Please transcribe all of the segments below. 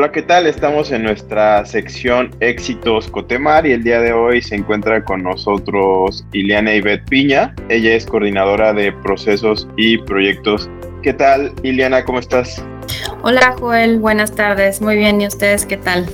Hola, ¿qué tal? Estamos en nuestra sección Éxitos Cotemar y el día de hoy se encuentra con nosotros Ileana Ivette Piña. Ella es coordinadora de procesos y proyectos. ¿Qué tal, Ileana? ¿Cómo estás? Hola, Joel. Buenas tardes. Muy bien. ¿Y ustedes qué tal?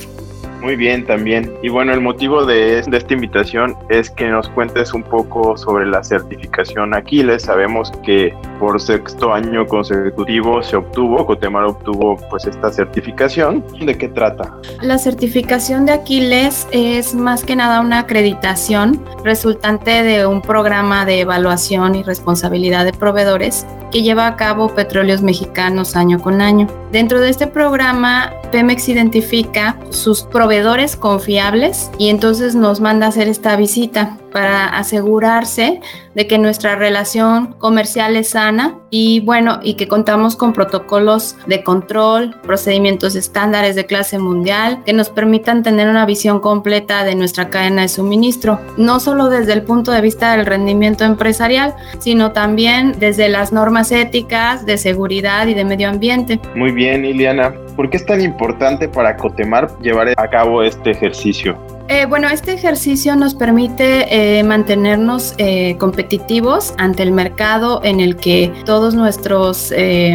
Muy bien, también. Y bueno, el motivo de, esta invitación es que nos cuentes un poco sobre la certificación Aquiles. Sabemos que por sexto año consecutivo se obtuvo, Cotemar obtuvo pues esta certificación. ¿De qué trata? La certificación de Aquiles es más que nada una acreditación resultante de un programa de evaluación y responsabilidad de proveedores que lleva a cabo Petróleos Mexicanos año con año. Dentro de este programa, Pemex identifica sus proveedores confiables y entonces nos manda a hacer esta visita para asegurarse de que nuestra relación comercial es sana y bueno, y que contamos con protocolos de control, procedimientos estándares de clase mundial que nos permitan tener una visión completa de nuestra cadena de suministro, no solo desde el punto de vista del rendimiento empresarial, sino también desde las normas éticas de seguridad y de medio ambiente. Muy bien, Iliana. ¿Por qué es tan importante para Cotemar llevar a cabo este ejercicio? Eh, bueno, este ejercicio nos permite eh, mantenernos eh, competitivos ante el mercado en el que todos nuestros,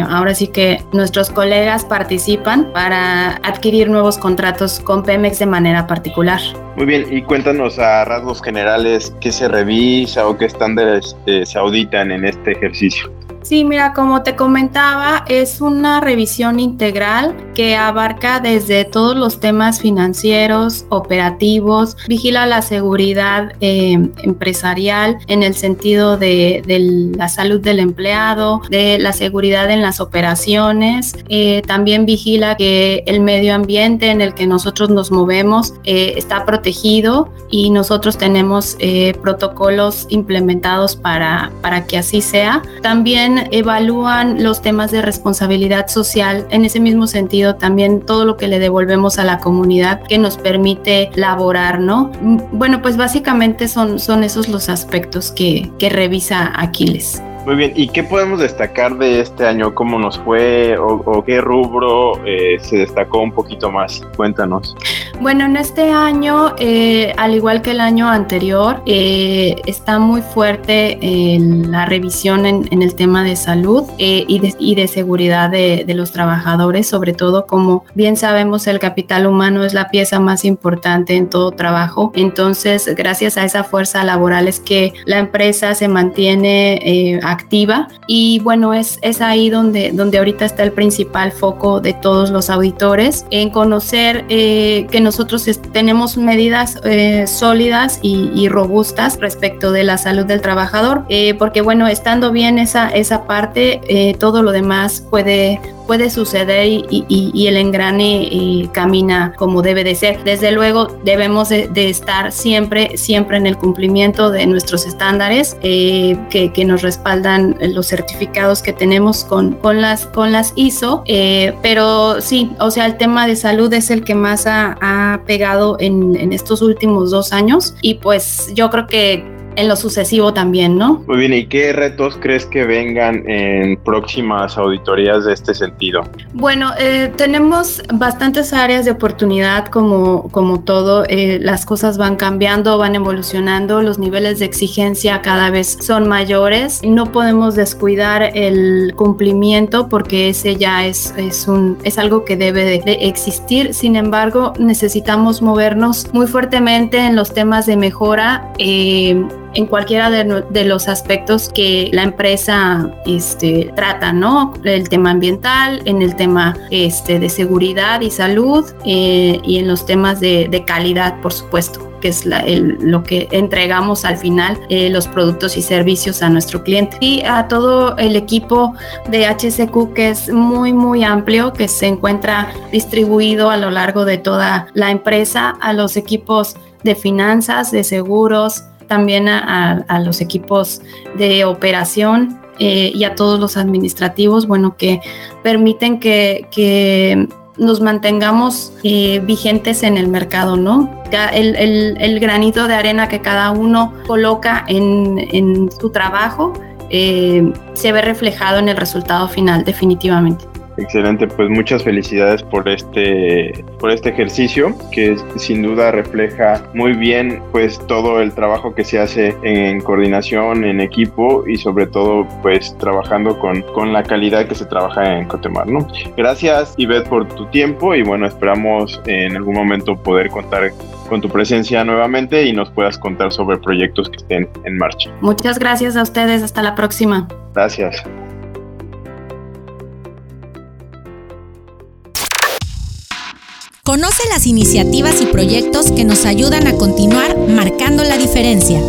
ahora sí que nuestros colegas participan para adquirir nuevos contratos con Pemex de manera particular. Muy bien, y cuéntanos a rasgos generales qué se revisa o qué estándares se auditan en este ejercicio. Sí, mira, como te comentaba, es una revisión integral que abarca desde todos los temas financieros, operativos, vigila la seguridad eh, empresarial en el sentido de, la salud del empleado, de la seguridad en las operaciones, eh, también vigila que el medio ambiente en el que nosotros nos movemos eh, está protegido y nosotros tenemos protocolos implementados para, para que así sea. También evalúan los temas de responsabilidad social. En ese mismo sentido, también todo lo que le devolvemos a la comunidad que nos permite laborar, ¿no? Bueno, pues básicamente son, son esos los aspectos que, que revisa Aquiles. Muy bien, ¿y qué podemos destacar de este año? ¿Cómo nos fue o, qué rubro eh, se destacó un poquito más? Cuéntanos. Bueno, en este año, eh, al igual que el año anterior, eh, está muy fuerte la revisión en, el tema de salud y de, y, de, seguridad de, de, los trabajadores, sobre todo como bien sabemos el capital humano es la pieza más importante en todo trabajo. Entonces, gracias a esa fuerza laboral es que la empresa se mantiene activa. Y bueno, es, es ahí donde, donde ahorita está el principal foco de todos los auditores, en conocer eh, que nosotros tenemos medidas eh, sólidas y, robustas respecto de la salud del trabajador, eh, porque bueno, estando bien esa, esa parte, todo lo demás puede, puede suceder y, el engrane camina como debe de ser. Desde luego debemos de, estar siempre, siempre en el cumplimiento de nuestros estándares que, que nos respaldan dan los certificados que tenemos con, con, las, con las ISO, eh, pero sí, o sea, el tema de salud es el que más ha, pegado en estos últimos dos años y pues yo creo que en lo sucesivo también, ¿no? Muy bien, ¿y qué retos crees que vengan en próximas auditorías de este sentido? Bueno, eh, tenemos bastantes áreas de oportunidad como, como todo, eh, las cosas van cambiando, van evolucionando, los niveles de exigencia cada vez son mayores, no podemos descuidar el cumplimiento porque ese ya es, es, un, es algo que debe de, de existir, sin embargo necesitamos movernos muy fuertemente en los temas de mejora. Eh, en cualquiera de, los aspectos que la empresa este, trata, ¿no? El tema ambiental, en el tema este, de seguridad y salud eh, y en los temas de, calidad, por supuesto. que es lo que entregamos al final, eh, los productos y servicios a nuestro cliente. Y a todo el equipo de HCQ que es muy, muy amplio, que se encuentra distribuido a lo largo de toda la empresa, a los equipos de finanzas, de seguros, también a, los equipos de operación eh, y a todos los administrativos, bueno, que permiten que, nos mantengamos eh, vigentes en el mercado, ¿no? El, el, granito de arena que cada uno coloca en, en su trabajo eh, se ve reflejado en el resultado final, definitivamente. Excelente, pues muchas felicidades por este, por este ejercicio que sin duda refleja muy bien pues todo el trabajo que se hace en coordinación, en equipo y sobre todo pues trabajando con, con la calidad que se trabaja en Cotemar, ¿no? Gracias Ivette por tu tiempo y bueno, esperamos en algún momento poder contar con tu presencia nuevamente y nos puedas contar sobre proyectos que estén en marcha. Muchas gracias a ustedes, hasta la próxima. Gracias. Iniciativas y proyectos que nos ayudan a continuar marcando la diferencia.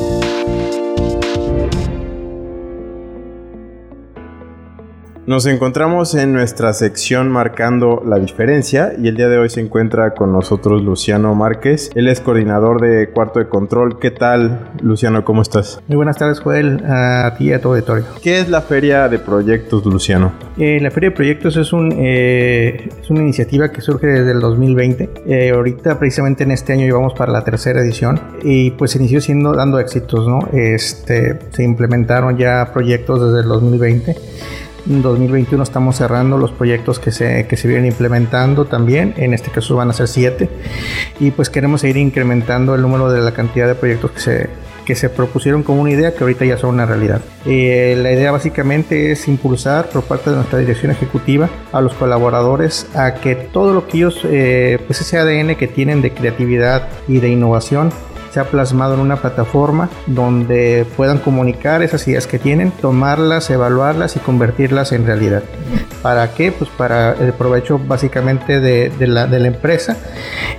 Nos encontramos en nuestra sección marcando la diferencia y el día de hoy se encuentra con nosotros Luciano Márquez. Él es coordinador de cuarto de control. ¿Qué tal, Luciano? ¿Cómo estás? Muy buenas tardes, Joel, a ti y a todo el auditorio. ¿Qué es la Feria de Proyectos, Luciano? Eh, la Feria de Proyectos es, un, eh, es una iniciativa que surge desde el 2020. Eh, ahorita, precisamente en este año, llevamos para la tercera edición y pues se inició siendo dando éxitos, ¿no? Este, se implementaron ya proyectos desde el 2020 en 2021 estamos cerrando los proyectos que se, que se vienen implementando también. En este caso van a ser siete. Y pues queremos seguir incrementando el número de la cantidad de proyectos que se, que se propusieron como una idea que ahorita ya son una realidad. Eh, la idea básicamente es impulsar por parte de nuestra dirección ejecutiva a los colaboradores a que todo lo que ellos, eh, pues ese ADN que tienen de creatividad y de innovación, se ha plasmado en una plataforma donde puedan comunicar esas ideas que tienen, tomarlas, evaluarlas y convertirlas en realidad. ¿Para qué? Pues para el provecho básicamente de, la, de la, empresa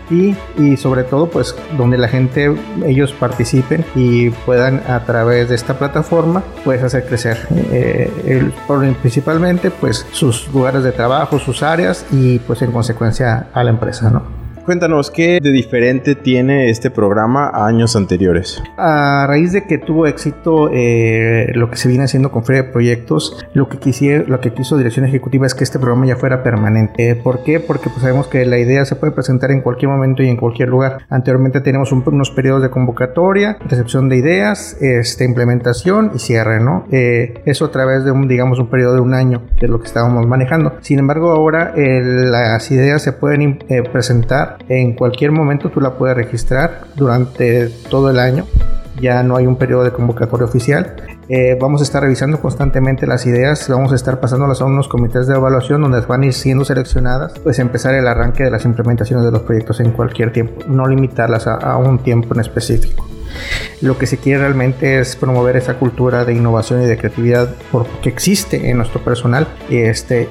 y, y, sobre todo pues donde la gente, ellos participen y puedan a través de esta plataforma pues hacer crecer eh, principalmente pues sus lugares de trabajo, sus áreas y pues en consecuencia a la empresa, ¿no? Cuéntanos, ¿qué de diferente tiene este programa a años anteriores? A raíz de que tuvo éxito eh, lo que se viene haciendo con Feria de Proyectos, lo que, quisiera, lo que quiso Dirección Ejecutiva es que este programa ya fuera permanente. Eh, ¿Por qué? Porque pues, sabemos que la idea se puede presentar en cualquier momento y en cualquier lugar. Anteriormente tenemos unos periodos de convocatoria, recepción de ideas, este, implementación y cierre, ¿no? Eh, eso a través de un, digamos, un periodo de un año, que es lo que estábamos manejando. Sin embargo, ahora las ideas se pueden presentar en cualquier momento tú la puedes registrar durante todo el año. Ya no hay un periodo de convocatoria oficial. Eh, vamos a estar revisando constantemente las ideas, vamos a estar pasándolas a unos comités de evaluación donde van a ir siendo seleccionadas, pues empezar el arranque de las implementaciones de los proyectos en cualquier tiempo, no limitarlas a un tiempo en específico. Lo que se quiere realmente es promover esa cultura de innovación y de creatividad que existe en nuestro personal, este,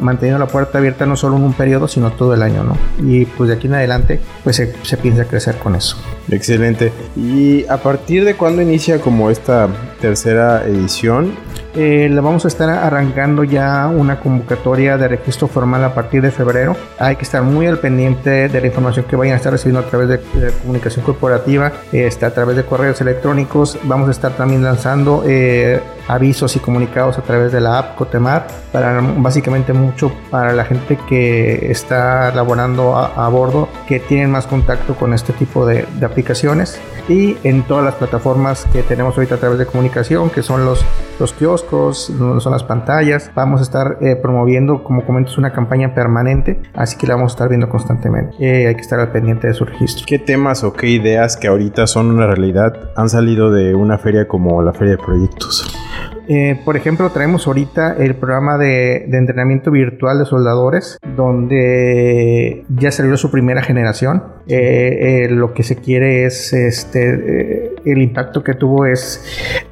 manteniendo la puerta abierta no solo en un periodo, sino todo el año, ¿no? Y pues de aquí en adelante, pues se, se piensa crecer con eso. Excelente. ¿Y a partir de cuándo inicia como esta tercera edición? Eh, le vamos a estar arrancando ya una convocatoria de registro formal a partir de febrero. Hay que estar muy al pendiente de la información que vayan a estar recibiendo a través de, comunicación corporativa, este, a través de correos electrónicos. Vamos a estar también lanzando eh, avisos y comunicados a través de la app Cotemar, para básicamente mucho para la gente que está laborando a, bordo, que tienen más contacto con este tipo de, de aplicaciones y en todas las plataformas que tenemos ahorita a través de comunicación, que son los, los kioscos, son las pantallas. Vamos a estar eh, promoviendo, como comentas, una campaña permanente, así que la vamos a estar viendo constantemente. Eh, hay que estar al pendiente de su registro. ¿Qué temas o qué ideas que ahorita son una realidad han salido de una feria como la Feria de Proyectos? Eh, por ejemplo, traemos ahorita el programa de, entrenamiento virtual de soldadores, donde ya salió su primera generación. Eh, eh, lo que se quiere es este, el impacto que tuvo es,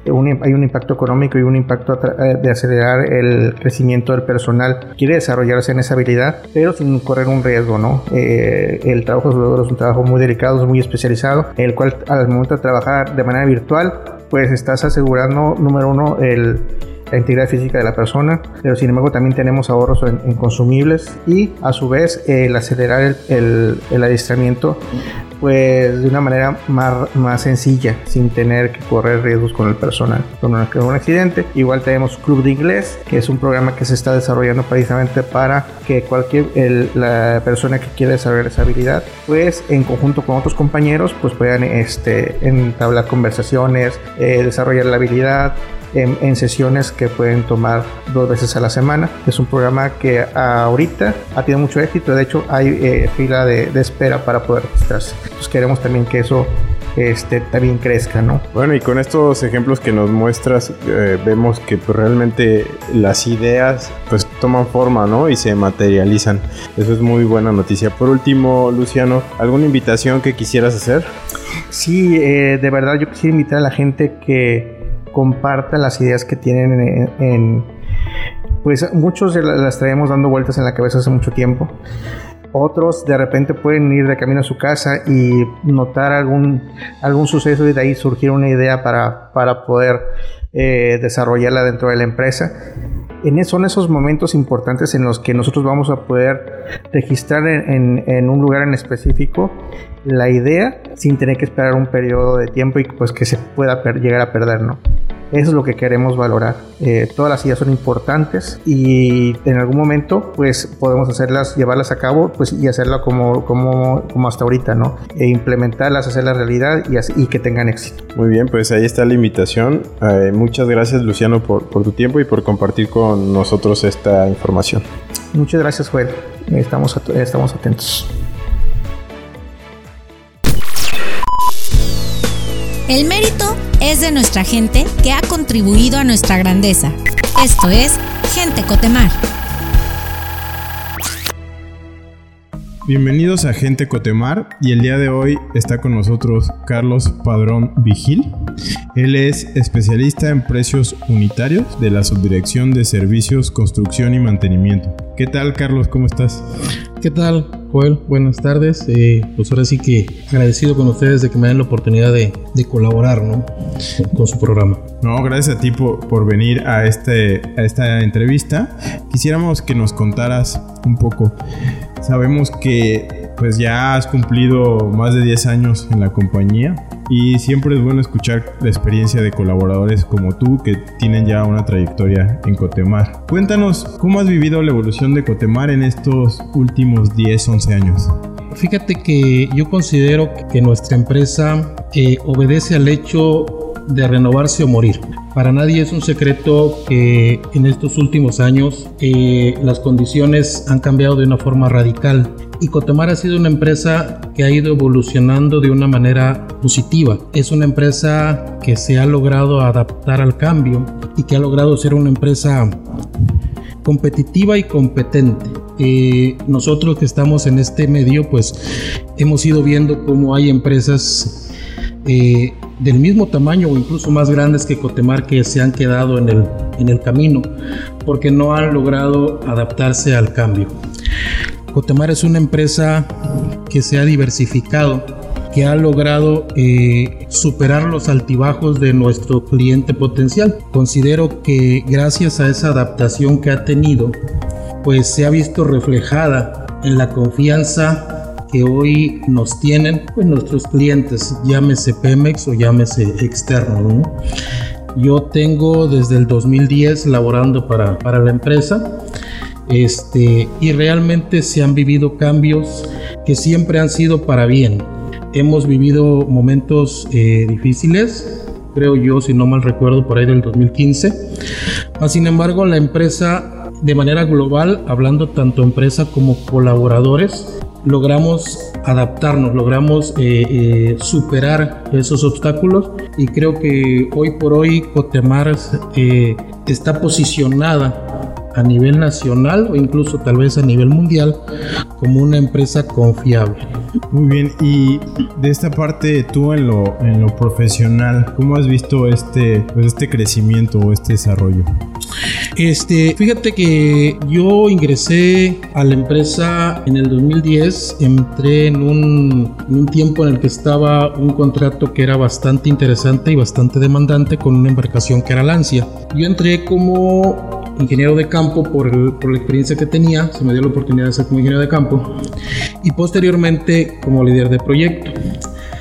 un, hay un impacto económico y un impacto eh, de acelerar el crecimiento del personal. Quiere desarrollarse en esa habilidad, pero sin correr un riesgo, ¿no? Eh, el trabajo de es un trabajo muy delicado, es muy especializado, el cual al momento de trabajar de manera virtual, pues estás asegurando, número uno, el la integridad física de la persona, pero sin embargo también tenemos ahorros en, consumibles y a su vez el acelerar el, el, adiestramiento pues de una manera más, más sencilla sin tener que correr riesgos con el personal. Con un, accidente. Igual tenemos Club de Inglés que es un programa que se está desarrollando precisamente para que cualquier la persona que quiera desarrollar esa habilidad pues en conjunto con otros compañeros pues puedan este entablar conversaciones eh, desarrollar la habilidad en, sesiones que pueden tomar dos veces a la semana. Es un programa que ahorita ha tenido mucho éxito, de hecho hay eh, fila de, espera para poder registrarse. Entonces queremos también que eso este, también crezca, ¿no? Bueno, y con estos ejemplos que nos muestras, eh, vemos que pues, realmente las ideas pues toman forma, ¿no? Y se materializan. Eso es muy buena noticia. Por último, Luciano, ¿alguna invitación que quisieras hacer? Sí, eh, de verdad yo quisiera invitar a la gente que comparta las ideas que tienen en, pues muchos las traemos dando vueltas en la cabeza hace mucho tiempo. Otros de repente pueden ir de camino a su casa y notar algún, algún suceso y de ahí surgir una idea para, para poder eh, desarrollarla dentro de la empresa. En son esos momentos importantes en los que nosotros vamos a poder registrar en, un lugar en específico la idea sin tener que esperar un periodo de tiempo y pues que se pueda llegar a perder, ¿no? Eso es lo que queremos valorar. Eh, todas las ideas son importantes y en algún momento pues podemos hacerlas, llevarlas a cabo pues y hacerla como, como, como hasta ahorita, ¿no? E implementarlas, hacerlas realidad y, y que tengan éxito. Muy bien, pues ahí está la invitación. Eh, muchas gracias Luciano por, por tu tiempo y por compartir con nosotros esta información. Muchas gracias Joel. Estamos, estamos atentos. El mérito es de nuestra gente que ha contribuido a nuestra grandeza. Esto es Gente Cotemar. Bienvenidos a Gente Cotemar y el día de hoy está con nosotros Carlos Padrón Vigil. Él es especialista en precios unitarios de la Subdirección de Servicios, Construcción y Mantenimiento. ¿Qué tal Carlos? ¿Cómo estás? ¿Qué tal, Joel? Buenas tardes. Eh, pues ahora sí que agradecido con ustedes de que me den la oportunidad de, colaborar ¿no? con su programa. No, gracias a ti por, venir a, este, a esta entrevista. Quisiéramos que nos contaras un poco. Sabemos que pues ya has cumplido más de 10 años en la compañía y siempre es bueno escuchar la experiencia de colaboradores como tú que tienen ya una trayectoria en Cotemar. Cuéntanos cómo has vivido la evolución de Cotemar en estos últimos 10, 11 años. Fíjate que yo considero que nuestra empresa eh, obedece al hecho de renovarse o morir. Para nadie es un secreto que en estos últimos años eh, las condiciones han cambiado de una forma radical y Cotemar ha sido una empresa que ha ido evolucionando de una manera positiva. Es una empresa que se ha logrado adaptar al cambio y que ha logrado ser una empresa competitiva y competente. Eh, nosotros que estamos en este medio, pues hemos ido viendo cómo hay empresas eh, del mismo tamaño o incluso más grandes que Cotemar que se han quedado en el, en el camino porque no han logrado adaptarse al cambio. Cotemar es una empresa que se ha diversificado, que ha logrado eh, superar los altibajos de nuestro cliente potencial. Considero que gracias a esa adaptación que ha tenido, pues se ha visto reflejada en la confianza que hoy nos tienen pues, nuestros clientes, llámese Pemex o llámese externo. Yo tengo desde el 2010 laborando para, para la empresa este, y realmente se han vivido cambios que siempre han sido para bien. Hemos vivido momentos eh, difíciles, creo yo, si no mal recuerdo, por ahí del 2015. sin embargo, la empresa, de manera global, hablando tanto empresa como colaboradores, logramos adaptarnos, logramos eh, eh, superar esos obstáculos y creo que hoy por hoy Cotemar está posicionada a nivel nacional o incluso tal vez a nivel mundial como una empresa confiable. Muy bien, y de esta parte tú en lo, en lo profesional, ¿cómo has visto este, pues este crecimiento o este desarrollo? Este, fíjate que yo ingresé a la empresa en el 2010, entré en un, en un tiempo en el que estaba un contrato que era bastante interesante y bastante demandante con una embarcación que era Lancia. Yo entré como ingeniero de campo por, por, la experiencia que tenía, se me dio la oportunidad de ser como ingeniero de campo y posteriormente como líder de proyecto.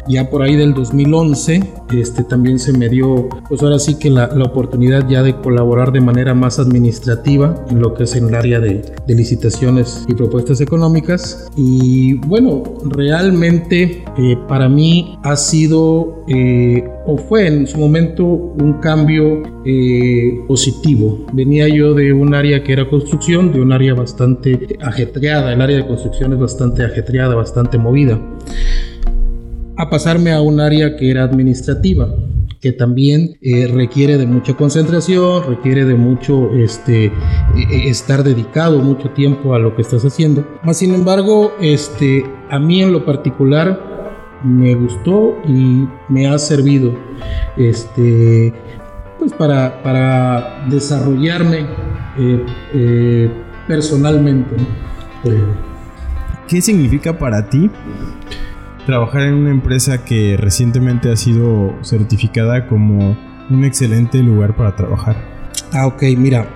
Ya por ahí del 2011, este, también se me dio, pues ahora sí que la, la oportunidad ya de colaborar de manera más administrativa en lo que es en el área de, de licitaciones y propuestas económicas. Y bueno, realmente eh, para mí ha sido eh, o fue en su momento un cambio eh, positivo. Venía yo de un área que era construcción, de un área bastante ajetreada, el área de construcción es bastante ajetreada, bastante movida a pasarme a un área que era administrativa, que también eh, requiere de mucha concentración, requiere de mucho este, estar dedicado mucho tiempo a lo que estás haciendo. Más sin embargo, este, a mí en lo particular me gustó y me ha servido este, pues para, para desarrollarme eh, eh, personalmente. ¿Qué significa para ti trabajar en una empresa que recientemente ha sido certificada como un excelente lugar para trabajar. Ah, ok, mira,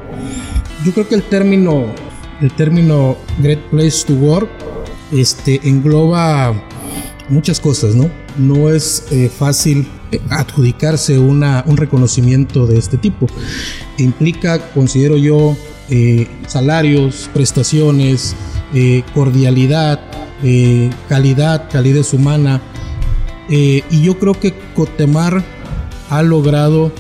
yo creo que el término, el término Great Place to Work, este, engloba muchas cosas, ¿no? No es eh, fácil eh, adjudicarse una, un reconocimiento de este tipo. Implica, considero yo, eh, salarios, prestaciones, cordialidad, eh, calidad, calidez humana. Eh, y yo creo que Cotemar ha logrado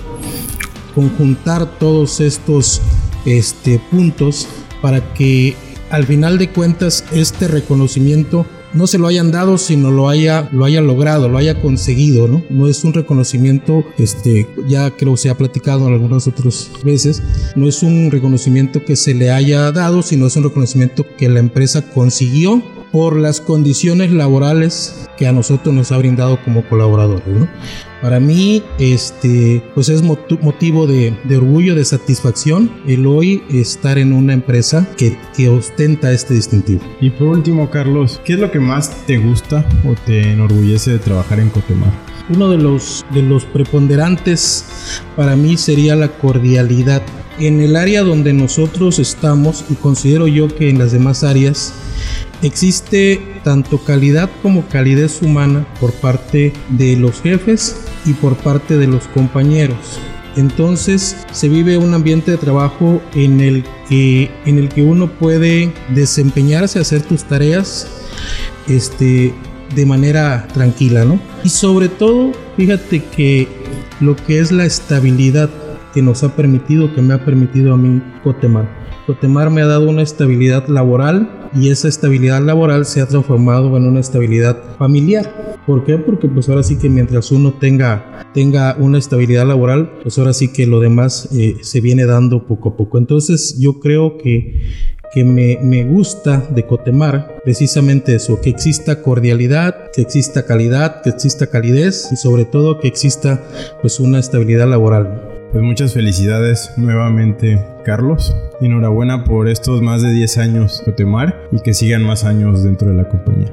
conjuntar todos estos este, puntos para que al final de cuentas este reconocimiento no se lo hayan dado, sino lo haya, lo haya logrado, lo haya conseguido, ¿no? No es un reconocimiento, este, ya creo se ha platicado en algunas otras veces, no es un reconocimiento que se le haya dado, sino es un reconocimiento que la empresa consiguió por las condiciones laborales que a nosotros nos ha brindado como colaboradores. ¿no? Para mí, este, pues es motivo de, de, orgullo, de satisfacción el hoy estar en una empresa que, que, ostenta este distintivo. Y por último, Carlos, ¿qué es lo que más te gusta o te enorgullece de trabajar en Cotemar? Uno de los, de los preponderantes para mí sería la cordialidad. En el área donde nosotros estamos, y considero yo que en las demás áreas, Existe tanto calidad como calidez humana por parte de los jefes y por parte de los compañeros. Entonces se vive un ambiente de trabajo en el que, en el que uno puede desempeñarse, hacer tus tareas este, de manera tranquila, ¿no? Y sobre todo, fíjate que lo que es la estabilidad que nos ha permitido, que me ha permitido a mí Cotemar. Cotemar me ha dado una estabilidad laboral y esa estabilidad laboral se ha transformado en una estabilidad familiar. ¿Por qué? Porque pues ahora sí que mientras uno tenga, tenga una estabilidad laboral, pues ahora sí que lo demás eh, se viene dando poco a poco. Entonces yo creo que, que me, me gusta de Cotemar precisamente eso, que exista cordialidad, que exista calidad, que exista calidez y sobre todo que exista pues una estabilidad laboral. Pues muchas felicidades nuevamente, Carlos. Enhorabuena por estos más de 10 años Cotemar y que sigan más años dentro de la compañía.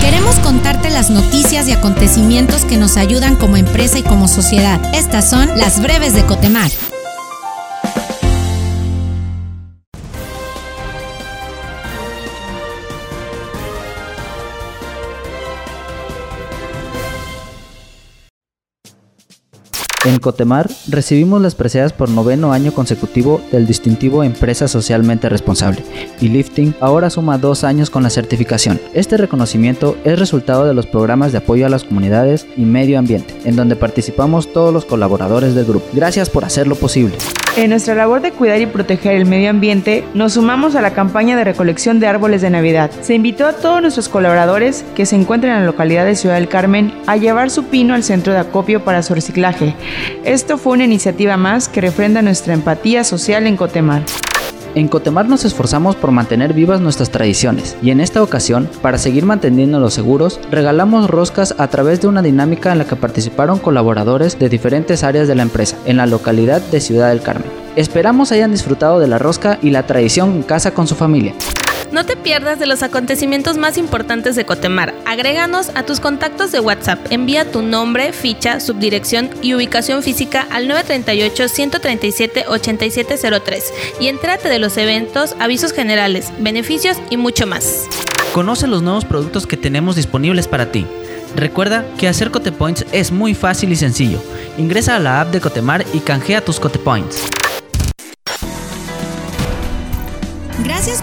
Queremos contarte las noticias y acontecimientos que nos ayudan como empresa y como sociedad. Estas son las breves de Cotemar. En Cotemar recibimos las preseas por noveno año consecutivo del distintivo Empresa Socialmente Responsable y Lifting ahora suma dos años con la certificación. Este reconocimiento es resultado de los programas de apoyo a las comunidades y medio ambiente, en donde participamos todos los colaboradores del grupo. Gracias por hacerlo posible. En nuestra labor de cuidar y proteger el medio ambiente, nos sumamos a la campaña de recolección de árboles de Navidad. Se invitó a todos nuestros colaboradores que se encuentran en la localidad de Ciudad del Carmen a llevar su pino al centro de acopio para su reciclaje. Esto fue una iniciativa más que refrenda nuestra empatía social en Cotemar. En Cotemar nos esforzamos por mantener vivas nuestras tradiciones y en esta ocasión, para seguir manteniéndolos seguros, regalamos roscas a través de una dinámica en la que participaron colaboradores de diferentes áreas de la empresa en la localidad de Ciudad del Carmen. Esperamos hayan disfrutado de la rosca y la tradición en casa con su familia. No te pierdas de los acontecimientos más importantes de Cotemar. Agréganos a tus contactos de WhatsApp. Envía tu nombre, ficha, subdirección y ubicación física al 938-137-8703 y entrate de los eventos, avisos generales, beneficios y mucho más. Conoce los nuevos productos que tenemos disponibles para ti. Recuerda que hacer Cotepoints es muy fácil y sencillo. Ingresa a la app de Cotemar y canjea tus Cotepoints.